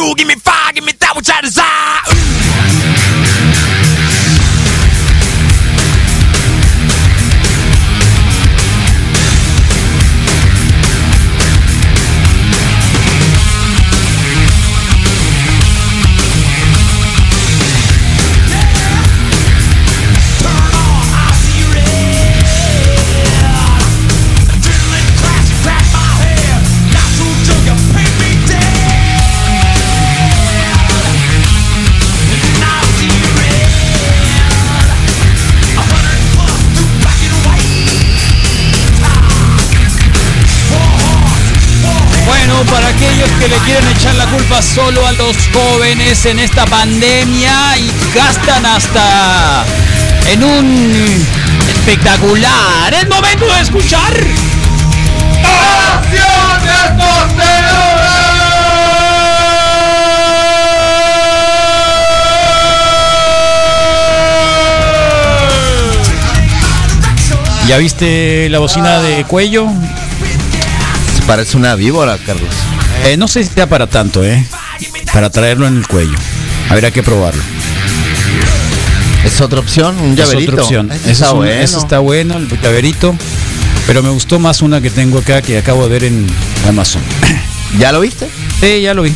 fuel, give me aquellos que le quieren echar la culpa solo a los jóvenes en esta pandemia y gastan hasta en un espectacular. Es momento de escuchar. ¿Ya viste la bocina de cuello? Parece una víbora, Carlos. Eh, no sé si sea para tanto, ¿eh? Para traerlo en el cuello. Habrá que probarlo. Es otra opción, un Es llaverito. otra opción. Ese está es un- bueno. está bueno, el llaverito. Pero me gustó más una que tengo acá que acabo de ver en Amazon. ¿Ya lo viste? Sí, ya lo vi.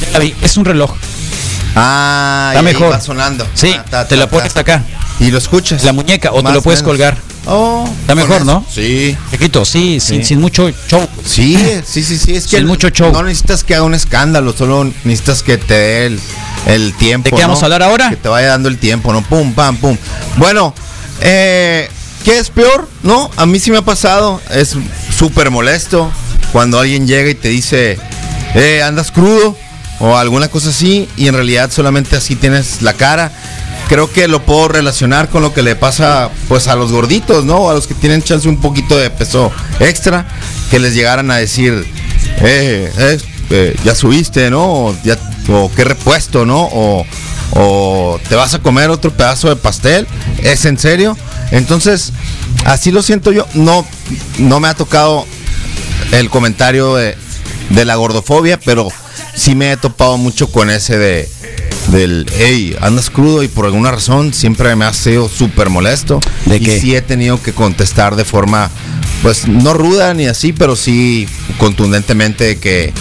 Ya la vi. Es un reloj. Ah, Está y mejor. va sonando. Sí, Ah, ta, te la pones ta. acá. Y lo escuchas. La muñeca, o te lo puedes colgar. Oh, Está mejor. ¿no? Sí. Chiquito, sí, Sin, Sí. sin mucho show. Sí, sí, sí, sí. Es que Sin mucho show. no necesitas que haga un escándalo, solo necesitas que te dé el, el tiempo. ¿De qué vamos ¿no? a hablar ahora? Que te vaya dando el tiempo, ¿no? Pum, pam, pum. Bueno, eh, ¿qué es peor? No, a mí sí me ha pasado. Es súper molesto cuando alguien llega y te dice, eh, andas crudo o alguna cosa así y en realidad solamente así tienes la cara. Creo que lo puedo relacionar con lo que le pasa pues a los gorditos, ¿no? A los que tienen chance un poquito de peso extra, que les llegaran a decir, eh, eh, eh, ya subiste, ¿no? Ya, o qué repuesto, ¿no? O, o te vas a comer otro pedazo de pastel, ¿es en serio? Entonces, así lo siento yo, no, no me ha tocado el comentario de la gordofobia, pero sí me he topado mucho con ese de del hey, andas crudo y por alguna razón siempre me ha sido súper molesto. ¿De y qué? sí he tenido que contestar de forma, pues no ruda ni así, pero sí contundentemente que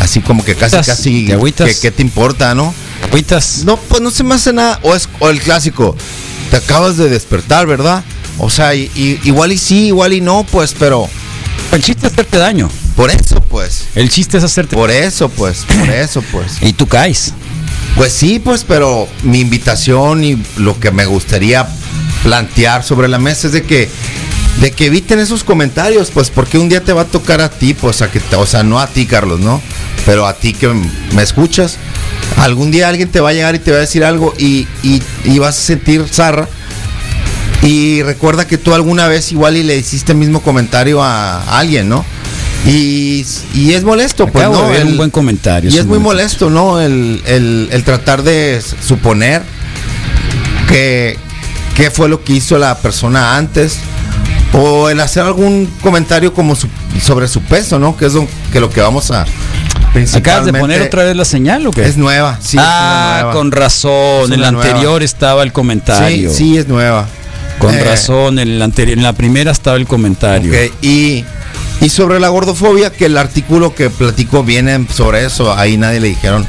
así como que casi casi que qué te importa, ¿no? Agüitas. No, pues no se me hace nada. O, es, o el clásico, te acabas de despertar, ¿verdad? O sea, y- y- igual y sí, igual y no, pues, pero El chiste es hacerte daño. por eso, pues. El chiste es hacerte Por eso, pues, por eso, pues. Y tú caes. Pues sí, pues, pero mi invitación y lo que me gustaría plantear sobre la mesa es de que de que eviten esos comentarios, pues porque un día te va a tocar a ti, pues a que te- o sea, no a ti, Carlos, ¿no? Pero a ti que me escuchas, algún día alguien te va a llegar y te va a decir algo y, y vas a sentir zarra. Y recuerda que tú alguna vez igual y le hiciste el mismo comentario a alguien, ¿no? Y, y es molesto, pues, ¿no? El- un buen comentario. y es muy molesto, ¿no? El, el- el tratar de suponer que qué fue lo que hizo la persona antes. O el hacer algún comentario como su- sobre su peso, ¿no? Que es lo que, lo que vamos a... ¿Acabas de poner otra vez la señal o qué? Es nueva, sí. ah, nueva. con razón. En nueva. anterior estaba el comentario. Sí, sí, es nueva. Con Eh, razón, en, el anterior, en la primera estaba el comentario. Y, y sobre la gordofobia, que el artículo que platicó viene sobre eso, ahí nadie le dijeron,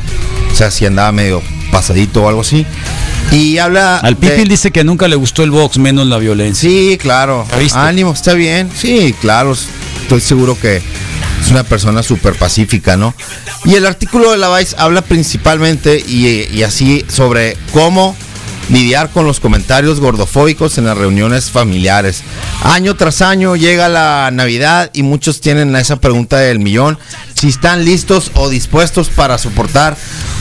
o sea, si andaba medio pasadito o algo así. Y habla... Al de- Pipil dice que nunca le gustó el box, menos la violencia. Sí, claro. Ánimo, está bien. Sí, claro. Estoy seguro que es una persona súper pacífica, ¿no? Y el artículo de la Vice habla principalmente y, y así sobre cómo lidiar con los comentarios gordofóbicos en las reuniones familiares. Año tras año llega la Navidad y muchos tienen esa pregunta del millón, si están listos o dispuestos para soportar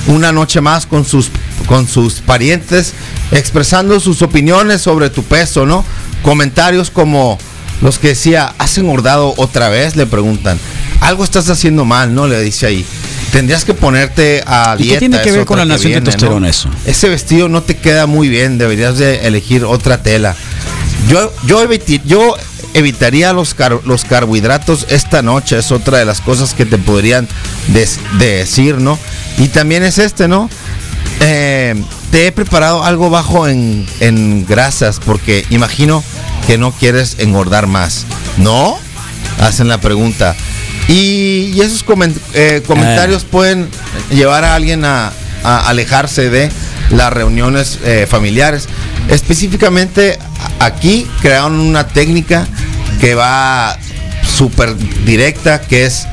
una noche más con sus con sus parientes expresando sus opiniones sobre tu peso, ¿no? Comentarios como los que decía, ¿has engordado otra vez? Le preguntan. Algo estás haciendo mal, ¿no? Le dice ahí. Tendrías que ponerte a ¿Y qué dieta. tiene que ver con la nación de viene, ¿no? testosterona eso? Ese vestido no te queda muy bien, deberías de elegir otra tela. Yo, yo, eviti- yo evitaría los, car- los carbohidratos esta noche. Es otra de las cosas que te podrían decir, ¿no? Y también es este, ¿no? Eh, te he preparado algo bajo en, en grasas porque imagino que no quieres engordar más. ¿No? Hacen la pregunta. Y, y esos comen- eh, comentarios pueden llevar a alguien a, a alejarse de las reuniones eh, familiares. Específicamente aquí crearon una técnica que va súper directa, que es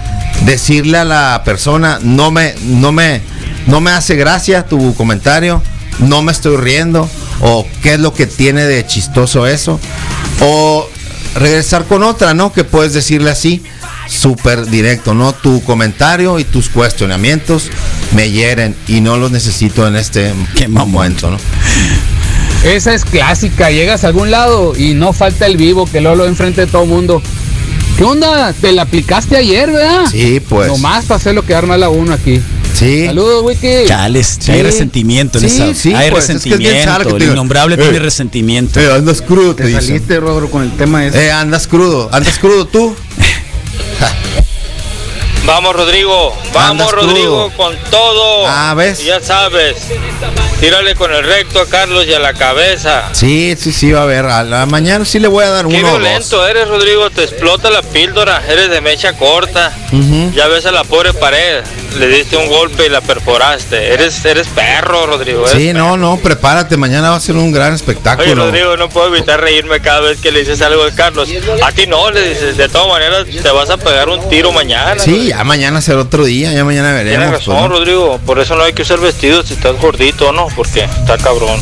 decirle a la persona, no me, no me, no me hace gracia tu comentario, no me estoy riendo, o qué es lo que tiene de chistoso eso, o regresar con otra, ¿no? Que puedes decirle así, súper directo, ¿no? Tu comentario y tus cuestionamientos me hieren y no los necesito en este momento, ¿no? Esa es clásica, llegas a algún lado y no falta el vivo que Lolo enfrente de todo el mundo. ¿Qué onda? ¿Te la aplicaste ayer, verdad? Sí, pues. Nomás para hacerlo quedar mal a uno aquí. Sí. Saludos, Wiki. Chales, Sí. hay resentimiento en Sí, esa. sí, hay pues, es que es bien resentimiento. que el innombrable "Eh, tiene resentimiento. Eh, andas crudo, te, Te saliste, Rodro, con el tema ese. Eh, andas crudo, andas crudo tú. Vamos Rodrigo, vamos Rodrigo con todo. Ah, ¿ves? Ya sabes, tírale con el recto a Carlos y a la cabeza. Sí, sí, sí, va a ver. A la mañana sí le voy a dar Qué uno o violento dos. eres Rodrigo, te explota la píldora, eres de mecha corta. Ya ves a la pobre pared, le diste un golpe y la perforaste. Eres, eres perro Rodrigo. eres Sí, no, no, prepárate. Mañana va a ser un gran espectáculo. Oye, Rodrigo, no puedo evitar reírme cada vez que le dices algo a Carlos. A ti no, le dices, de todas maneras te vas a pegar un tiro mañana. Sí, ya mañana será otro día, ya mañana Tienes veremos. razón, pues, ¿no? Rodrigo. Por eso no hay que usar vestidos si estás gordito, ¿no? Porque está cabrón.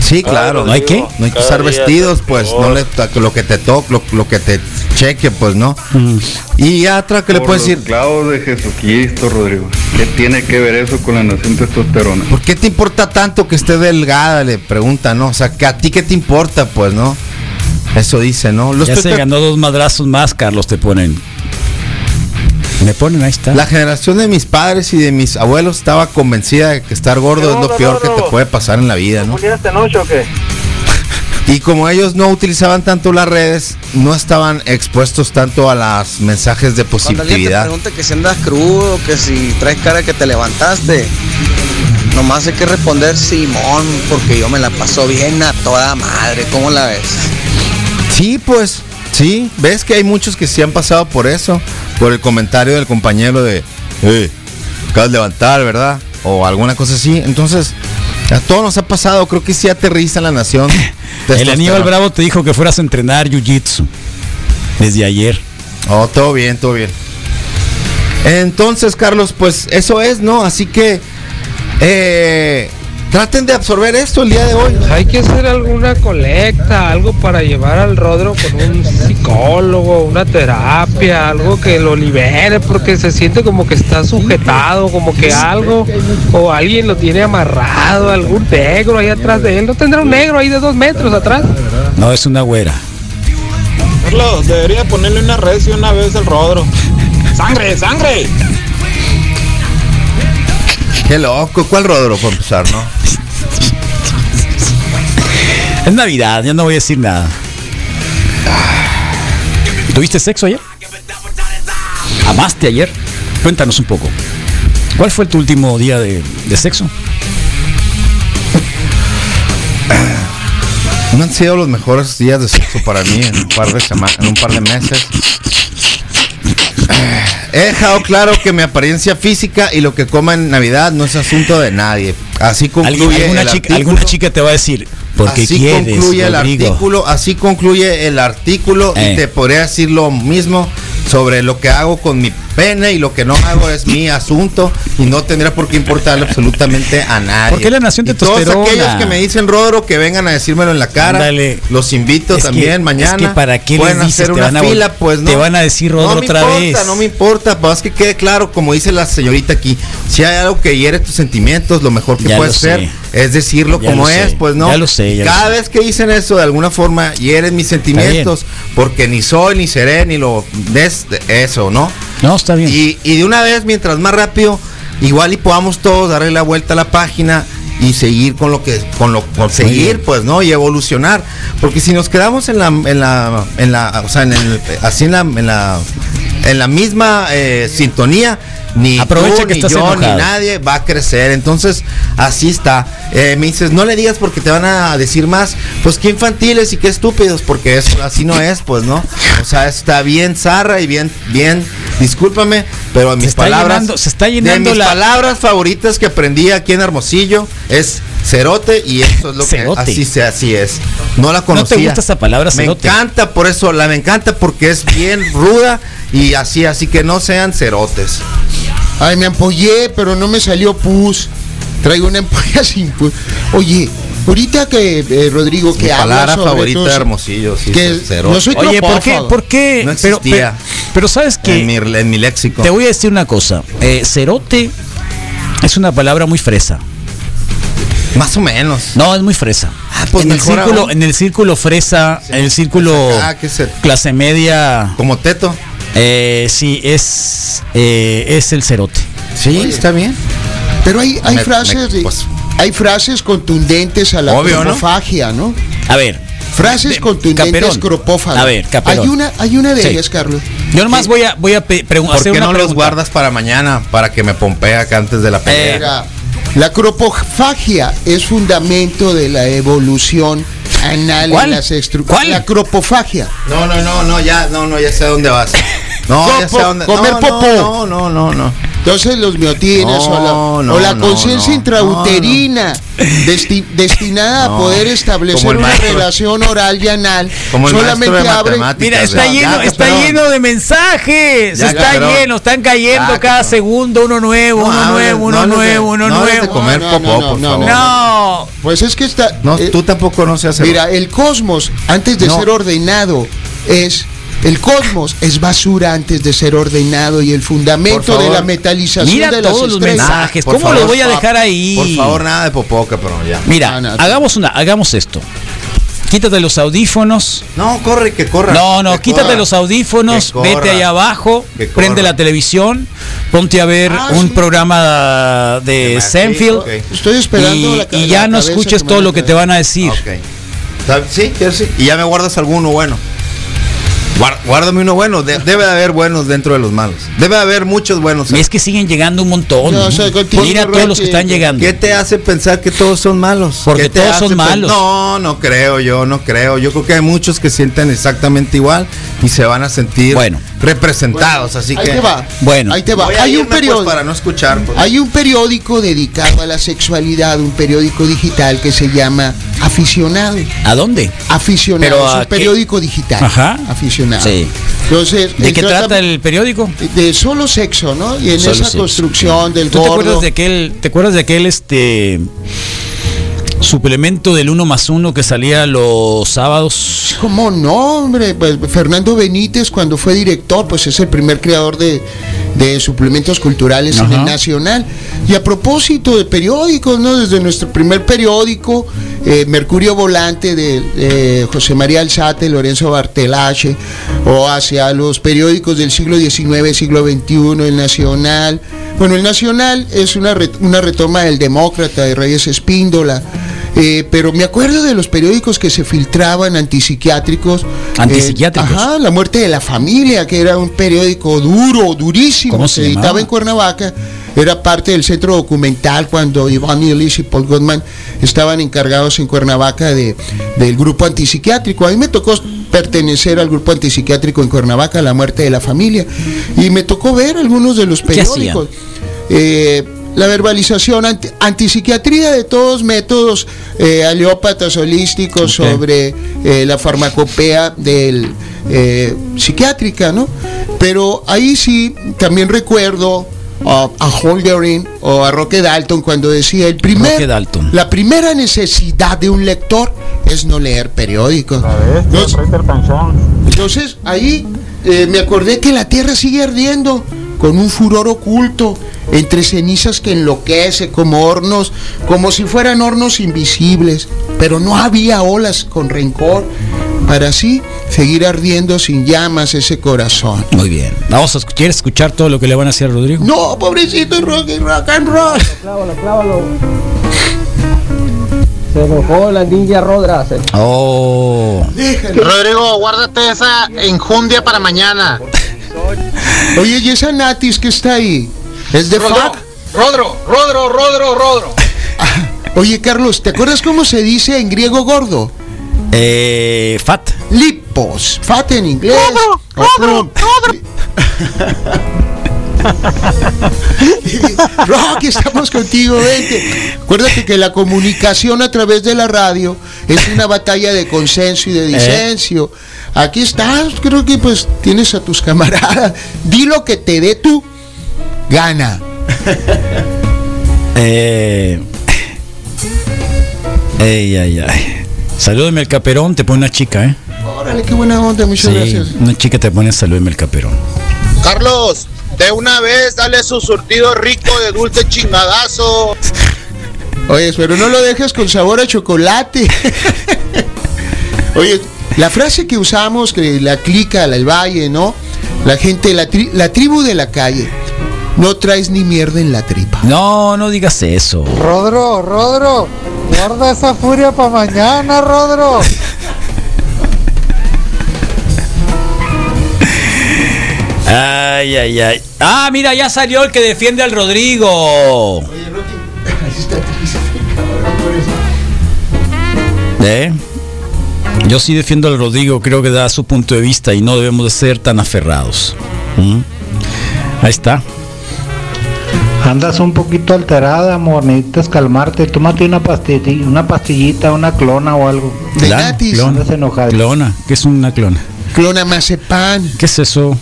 Sí, claro. ¿No hay qué? No hay que usar vestidos, pues, no le, lo que te toque, lo, lo que te cheque, pues, ¿no? Mm. Y ya otra que le puedes los decir, clavos de Jesucristo, Rodrigo. ¿Qué tiene que ver eso con la nación testosterona? ¿por qué te importa tanto que esté delgada? Le pregunta, ¿no? O sea, que a ti qué te importa, pues, ¿no? Eso dice, ¿no? Los ya se ganó dos madrazos más, Carlos, te ponen. Me ponen, ahí está. La generación de mis padres y de mis abuelos estaba convencida de que estar gordo es lo peor que te puede pasar en la vida, ¿no? esta noche o qué? Y como ellos no utilizaban tanto las redes, no estaban expuestos tanto a los mensajes de Cuando alguien te positividad. pregunta que si andas crudo, que si traes cara que te levantaste, nomás hay que responder Simón, porque yo me la paso bien a toda madre. ¿Cómo la ves? Sí, pues, sí, ves que hay muchos que sí han pasado por eso, por el comentario del compañero de, eh, acabas de levantar, ¿verdad? O alguna cosa así. Entonces, a todos nos ha pasado, creo que sí aterriza en la nación. El Aníbal Bravo te dijo que fueras a entrenar jiu-jitsu desde ayer. Oh, todo bien, todo bien. Entonces, Carlos, pues eso es, ¿no? Así que eh, traten de absorber esto el día de hoy. Hay que hacer alguna colecta, algo para llevar al Rodro con un psicólogo, una terapia, algo que lo libere, porque se siente como que está sujetado, como que algo, o alguien lo tiene amarrado, algún negro ahí atrás de él. ¿No tendrá un negro ahí de dos metros atrás? No, es una güera. Carlos, debería ponerle una red y una vez el rodro. ¡Sangre, sangre! Qué loco, ¿cuál Rodro para empezar, no? Es Navidad, ya no voy a decir nada. ¿Tuviste sexo ayer? ¿Amaste ayer? Cuéntanos un poco. ¿Cuál fue tu último día de, de sexo? No han sido los mejores días de sexo para mí en un par de semanas, en un par de meses. He dejado claro que mi apariencia física y lo que coma en Navidad no es asunto de nadie. Así ¿Alguien- concluye alguna, el chica, artículo. alguna chica te va a decir, porque así quieres, concluye el Rodrigo? artículo, así concluye el artículo Eh. y te podría decir lo mismo sobre lo que hago con mi pene y lo que no hago es mi asunto y no tendría por qué importarle absolutamente a nadie. ¿Por qué la nación Y todos aquellos que me dicen Rodro que vengan a decírmelo en la cara, los invito Es que- también es mañana. que para qué pueden les dices, hacer una van a fila, pues no. te van a decir Rodro no me otra importa, vez. No me importa, pues que quede claro, como dice la señorita aquí, si hay algo que hiere tus sentimientos, lo mejor que Ya puedes hacer es decirlo Ya como sé, es, pues no. ya lo sé, ya lo Cada sé. vez que dicen eso, de alguna forma hieren mis sentimientos, porque ni soy, ni seré, ni lo des eso, ¿no? No, está bien. Y, y de una vez, mientras más rápido, igual y podamos todos darle la vuelta a la página y seguir con lo que con lo con seguir pues no y evolucionar. Porque si nos quedamos en la en la en la o sea en el, así en la en la en la misma eh, sintonía ni Aprovecha tú, que ni estás yo enojado. ni nadie va a crecer entonces así está Eh, me dices no le digas porque te van a decir más pues qué infantiles y qué estúpidos porque eso así no es pues no o sea está bien zarra y bien bien discúlpame pero mis palabras llenando- se está de llenando mis la- palabras favoritas que aprendí aquí en Hermosillo es cerote y eso es lo Cerote. que así se así es. No la ¿No conocía. te gusta esa palabra, Me cerote? encanta por eso, la me encanta porque es bien ruda y así, así que no sean cerotes. Ay, me ampollé, pero no me salió pus. Traigo una ampolla sin pus. Oye, ahorita que eh, Rodrigo que Mi habla palabra sobre favorita todo de eso, Hermosillo, sí, que cerote. no soy Oye, ¿por qué? ¿Por qué? No pero, pero, pero sabes que en mi, en mi léxico. te voy a decir una cosa. Eh, cerote es una palabra muy fresa. Más o menos. No, es muy fresa. Ah, pues en, el círculo, aún. en el círculo fresa, en el círculo Ah, cer- clase media, Como teto. Eh, sí, es, eh, es el cerote. Sí, está bien. Pero hay, hay Me- frases me- pues- hay frases contundentes a la Obvio, ¿no? cropofagia, ¿no? A ver, Frases De- contundentes cropófagas. A ver, Caperón. Hay una, hay una de Sí. ellas, Carlos. yo nomás voy a, voy a pregun- ¿Por hacer qué una no los guardas para mañana? Para que me pompee acá antes de la pelea. Mira, la cropofagia es fundamento de la evolución anal ¿Cuál? en las estru- ¿Cuál? La cropofagia. No, no, no, no, ya, no, no, ya sé a dónde vas. No, Copo- dónde. comer no, popó. No, no, no, no. Entonces los miotines No, o la, no, o la no, conciencia no, intrauterina desti- destinada No, a poder establecer una maestro- relación oral y anal Como el maestro solamente de abre. Mira, está Ya, lleno, ya, está lleno de mensajes. Ya, está lleno, están cayendo Ya, cada segundo uno nuevo, No uno nuevo, no uno nuevo, uno nuevo. comer No, no, popó, no, por no, favor. No. pues es que está No, eh, tú tampoco no seas mira el cosmos antes de ser ordenado es el cosmos es basura antes de ser ordenado y el fundamento de la metalización Mira de las todos los mensajes. por ¿Cómo favor, lo voy a dejar ahí? Por favor, nada de popó, cabrón, ya. Mira, Ah, no, hagamos una, hagamos esto. Quítate los audífonos. No, corre, que corra. No, no, quítate corra. los audífonos, corra. vete allá abajo, prende la televisión, ponte a ver Ah, un sí. programa de ok. Estoy esperando y, la la ya no escuches todo lo que te van a decir. Ok. ¿Sabes? Sí, sí. Y ya me guardas alguno bueno. Guárdame uno bueno. De- debe de haber buenos dentro de los malos. Debe de haber muchos buenos. Es que siguen llegando un montón. No, o sea, Mira todos los que están llegando. ¿Qué te hace pensar que todos son malos? Porque ¿Qué te todos son malos. No, no creo yo, no creo. Yo creo que hay muchos que sienten exactamente igual y se van a sentir Bueno. representados. así Ahí que te va. Bueno. ahí te va. Hay un pues, periodo. para no escuchar. pues. Hay un periódico dedicado a la sexualidad, un periódico digital que se llama Aficionado. ¿A dónde? Aficionado, Pero, es ¿a un qué? periódico digital. Ajá. Aficionado. Sí. Entonces, ¿De qué trata el periódico? De solo sexo, ¿no? Y en Solo esa sexo. construcción del ¿Tú te acuerdas de aquel, te acuerdas de aquel este suplemento del uno más uno que salía los sábados? ¿Cómo no, hombre? Pues Fernando Benítez, cuando fue director, pues es el primer creador de, de suplementos culturales en el Nacional. Y a propósito de periódicos, ¿no? Desde nuestro primer periódico, eh, Mercurio Volante de eh, José María Alzate, Lorenzo Bartelache, o hacia los periódicos del siglo XIX, siglo XXI, el Nacional. Bueno, el Nacional es una, re- una retoma del Demócrata de Reyes Espíndola. Eh, pero me acuerdo de los periódicos que se filtraban antipsiquiátricos. Antipsiquiátricos. Eh, ajá, La muerte de la familia, que era un periódico duro, durísimo, ¿Cómo se se editaba en Cuernavaca. Era parte del centro documental cuando Iván Illich y Paul Goodman estaban encargados en Cuernavaca de, del grupo antipsiquiátrico. A mí me tocó pertenecer al grupo antipsiquiátrico en Cuernavaca, La muerte de la familia. Y me tocó ver algunos de los periódicos. Eh, la verbalización anti- antipsiquiatría de todos métodos eh, aleópatas holísticos sobre eh, la farmacopea del eh, psiquiátrica, ¿no? Pero ahí sí también recuerdo a, a Holgerin o a Roque Dalton cuando decía el primer Roque Dalton. la primera necesidad de un lector es no leer periódicos. Entonces, entonces ahí eh, me acordé que la tierra sigue ardiendo con un furor oculto, entre cenizas que enloquece como hornos, como si fueran hornos invisibles, pero no había olas con rencor, para así seguir ardiendo sin llamas ese corazón. Muy bien. Vamos a escuchar, ¿quieres escuchar todo lo que le van a hacer a Rodrigo? No, pobrecito rock, rock and roll. Se enojó la ninja Rodra. se- Oh. Rodrigo, guárdate esa enjundia para mañana. Oye, ¿y esa Natis que está ahí? ¿Es de Rodro? Rodro, Rodro, Rodro, Rodro. Oye, Carlos, ¿te acuerdas cómo se dice en griego gordo? Eh, fat. Lipos. Fat en inglés. Rodro, Rodro. Rocky, estamos contigo, vente. Acuérdate que la comunicación a través de la radio es una batalla de consenso y de disenso. Aquí estás, creo que pues tienes a tus camaradas. Di lo que te dé tu gana. Eh. Ey, ay, ay. Salúdeme al caperón, te pone una chica, ¿eh? Órale, qué buena onda, muchas Sí, gracias. una chica te pone salúdeme al caperón. Carlos, de una vez dale su surtido rico de dulce chingadazo. Oye, pero no lo dejes con sabor a chocolate. Oye, la frase que usamos, que la clica, la del valle, ¿no? La gente, la, tri- la tribu de la calle. No traes ni mierda en la tripa. No, no digas eso. Rodro, Rodro, guarda esa furia para mañana, Rodro. Ay, ay, ay. Ah, mira, ya salió el que defiende al Rodrigo. ¿Eh? Yo sí defiendo al Rodrigo, creo que da su punto de vista y no debemos de ser tan aferrados. ¿Mm? Ahí está. Andas un poquito alterada, amor. Necesitas calmarte. Tómate una pastillita, una pastillita, una clona o algo. De clona, Andas enojada. clona. ¿Qué es una clona? Clona mazepam. ¿Qué es eso?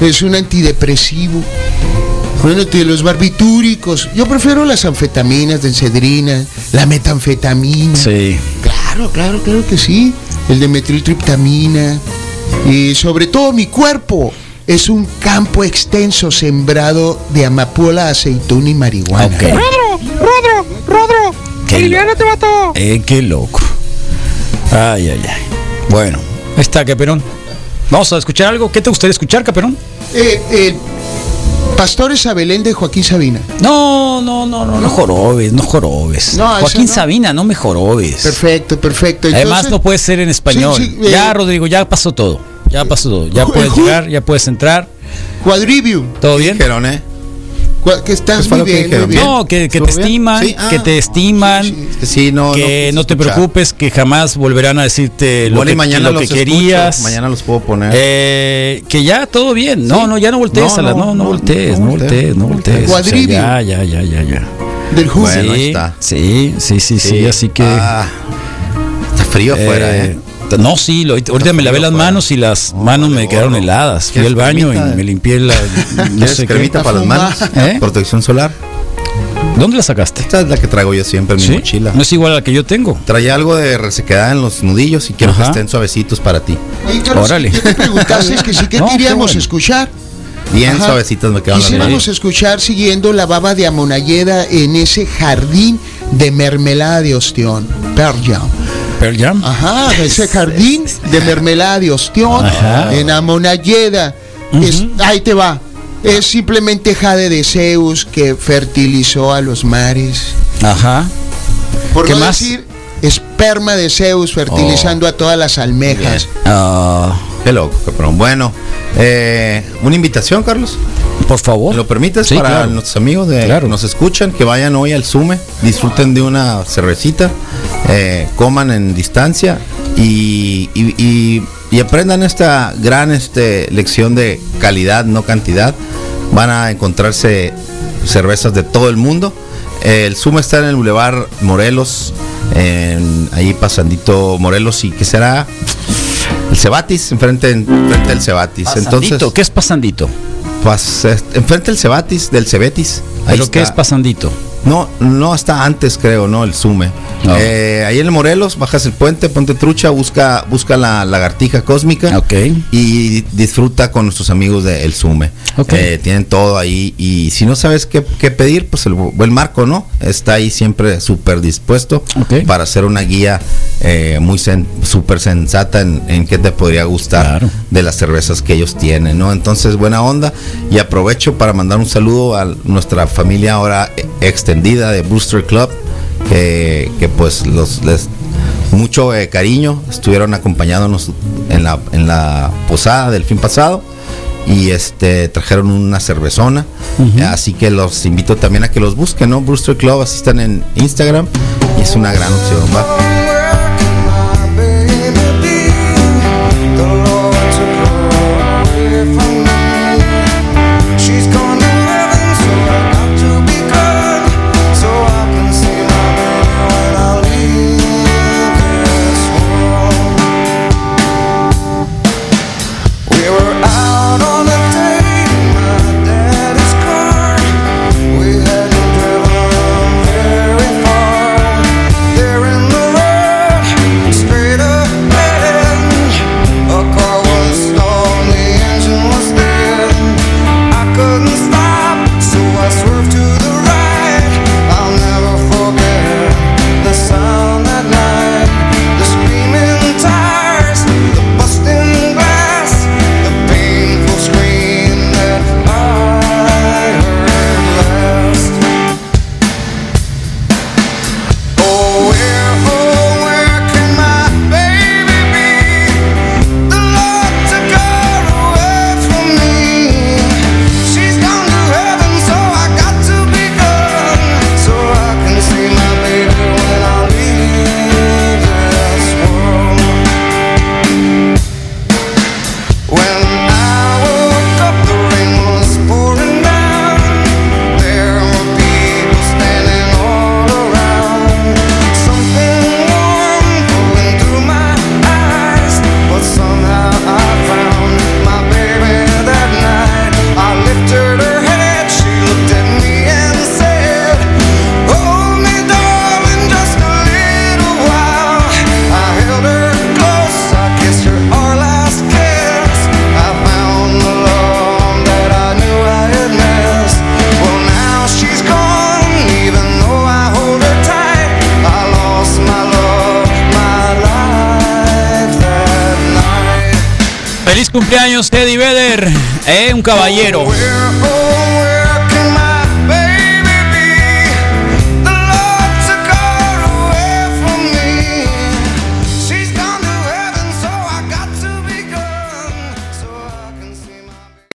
Es un antidepresivo. Bueno, de los barbitúricos. Yo prefiero las anfetaminas de encedrina, la metanfetamina. Sí. Claro, claro, claro que sí. El de metiltriptamina. Y sobre todo mi cuerpo es un campo extenso sembrado de amapola, aceituna y marihuana. Ok. Rodro, Rodro, Rodro. Qué vato. Eh, qué loco. Ay, ay, ay. Bueno, ahí está, Caperón. Vamos a escuchar algo. ¿Qué te gustaría escuchar, Caperón? Eh, eh, Pastores a Belén de Joaquín Sabina. No, no, no, no, no jorobes, no jorobes. No, Joaquín no. Sabina, no me jorobes. Perfecto, perfecto. Además no puede ser en español. Sí, sí, eh, ya, Rodrigo, ya pasó todo. Ya pasó todo. Ya puedes llegar, ya puedes entrar. Quadrivium. ¿Todo bien? Dijeron, ¿eh? Que estás Pues muy que bien, muy bien. No, que, que te estiman, Sí, ah. que te estiman, Que sí, no, que no, quise te preocupes, que jamás volverán a decirte lo que, mañana lo que escucho, querías. Mañana los puedo poner. Eh, que ya todo bien. No, Sí. no, ya no voltees, No, a la- no, no, no, no, voltees, no no voltees, no no voltees. O sea, Cuadrivio. ya, ya, ya, ya, ya. Del. Bueno, ahí sí, está. sí, sí, sí, sí, así que. Ah, está frío afuera, ¿eh? No, sí, lo- ahorita me lavé las manos y las No, manos me quedaron heladas. Fui ¿Quieres al baño cremita? y me limpié la. No ¿Quieres sé qué. cremita para las manos? ¿Eh? Protección solar. ¿Dónde la sacaste? Esta es la que traigo yo siempre en mi mochila. No es igual a la que yo tengo. Trae algo de resequedad en los nudillos y quiero Ajá. que estén suavecitos para ti. Oye, Carlos, Órale. ¿qué te preguntaste? Es que sí que No, qué queríamos bueno. escuchar. Bien Ajá. suavecitas me quedan las Quisiéramos manos. escuchar siguiendo la baba de Amonalleda en ese jardín de mermelada de ostión. Pearl Jam. Pearl Jam. Ajá, ese jardín de mermelada de ostión Ajá. en Amonalleda. Es- ahí te va. Es simplemente jade de Zeus que fertilizó a los mares. Ajá. Por ¿Qué no más? decir esperma de Zeus fertilizando a todas las almejas. Ah, Qué loco, cabrón. Bueno, eh, una invitación, Carlos. Por favor. ¿Me lo permites Sí, para claro. nuestros amigos de, Claro. que nos escuchan, que vayan hoy al Sume, disfruten de una cervecita, eh, coman en distancia y, y- y- y aprendan esta gran este, lección de calidad, no cantidad. Van a encontrarse cervezas de todo el mundo. Eh, el Sume está en el Boulevard Morelos, en- ahí pasandito Morelos y que será el Cebatis, enfrente, enfrente del Cebatis. Pasandito, Entonces, ¿qué es pasandito? Pues eh, enfrente del Cebatis, del Cebetis. Ahí ¿Pero qué es está. pasandito? No, no está antes, creo, ¿no? El Sume. No. Eh, ahí en el Morelos, bajas el puente, ponte trucha, busca, busca la lagartija cósmica Ok. y disfruta con nuestros amigos de El Sume. Ok. Eh, tienen todo ahí y si no sabes qué, qué pedir, pues el buen Marco, ¿no? Está ahí siempre súper dispuesto Ok. para hacer una guía eh, muy sen- súper sensata en, en qué te podría gustar Claro. de las cervezas que ellos tienen, ¿no? Entonces, buena onda y aprovecho para mandar un saludo a nuestra familia ahora eh, extendida de Booster Club que, que, pues los les mucho eh, cariño, estuvieron acompañándonos en la, en la posada del fin pasado y este trajeron una cervezona. Así que los invito también a que los busquen, ¿no? Brewster Club, así están en Instagram y es una gran opción, ¿va? Cumpleaños, Teddy Vedder, eh, un caballero.